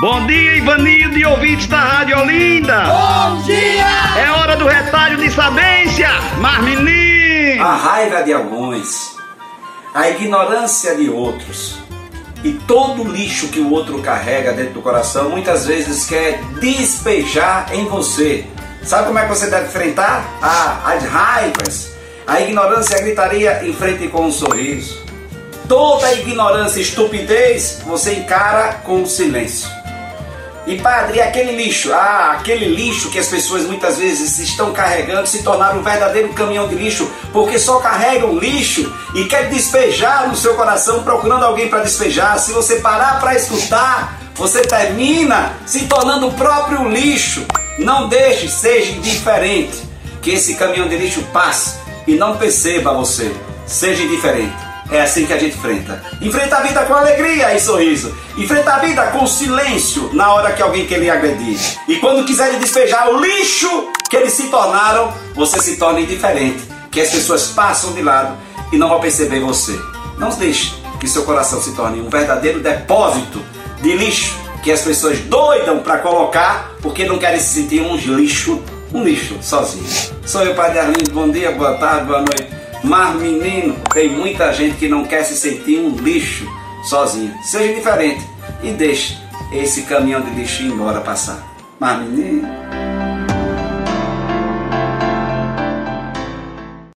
Bom dia, Ivanildo e ouvintes da Rádio Olinda. Bom dia! É hora do retalho de sabência, mas menino. A raiva de alguns, a ignorância de outros e todo o lixo que o outro carrega dentro do coração muitas vezes quer despejar em você. Sabe como é que você deve enfrentar? Ah, as raivas, a ignorância a gritaria enfrente com um sorriso. Toda ignorância e estupidez você encara com silêncio. E padre, aquele lixo, ah, aquele lixo que as pessoas muitas vezes estão carregando se tornar um verdadeiro caminhão de lixo, porque só carregam lixo e quer despejar no seu coração procurando alguém para despejar. Se você parar para escutar, você termina se tornando o próprio lixo. Não deixe, seja indiferente, que esse caminhão de lixo passe e não perceba você. Seja indiferente. É assim que a gente enfrenta. Enfrenta a vida com alegria e sorriso. Enfrenta a vida com silêncio na hora que alguém quer lhe agredir. E quando quiser despejar o lixo que eles se tornaram, você se torna indiferente. Que as pessoas passam de lado e não vão perceber você. Não deixe que seu coração se torne um verdadeiro depósito de lixo que as pessoas doidam para colocar porque não querem se sentir um lixo, um lixo sozinho. Sou eu, Padre Arlindo. Bom dia, boa tarde, boa noite. Mas, menino, tem muita gente que não quer se sentir um lixo sozinho. Seja diferente e deixe esse caminhão de lixo embora passar. Mas, menino.